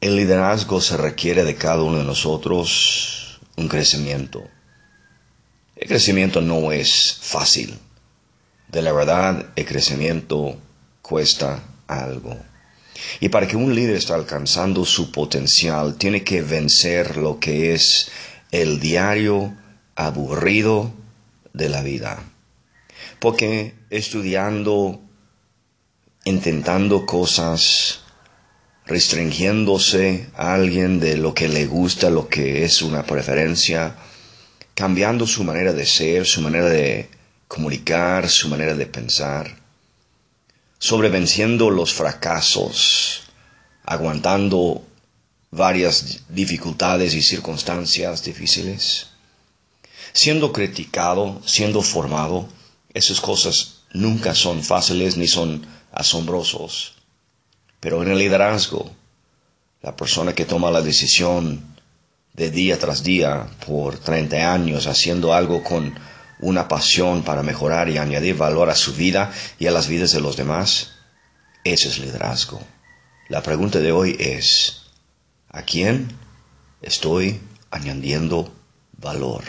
El liderazgo se requiere de cada uno de nosotros un crecimiento. El crecimiento no es fácil. De la verdad, el crecimiento cuesta algo. Y para que un líder esté alcanzando su potencial, tiene que vencer lo que es el diario aburrido de la vida. Porque estudiando, intentando cosas, restringiéndose a alguien de lo que le gusta, lo que es una preferencia, cambiando su manera de ser, su manera de comunicar, su manera de pensar, sobrevenciendo los fracasos, aguantando varias dificultades y circunstancias difíciles, siendo criticado, siendo formado, esas cosas nunca son fáciles ni son asombrosos. Pero en el liderazgo, la persona que toma la decisión de día tras día por 30 años haciendo algo con una pasión para mejorar y añadir valor a su vida y a las vidas de los demás, ese es liderazgo. La pregunta de hoy es, ¿a quién estoy añadiendo valor?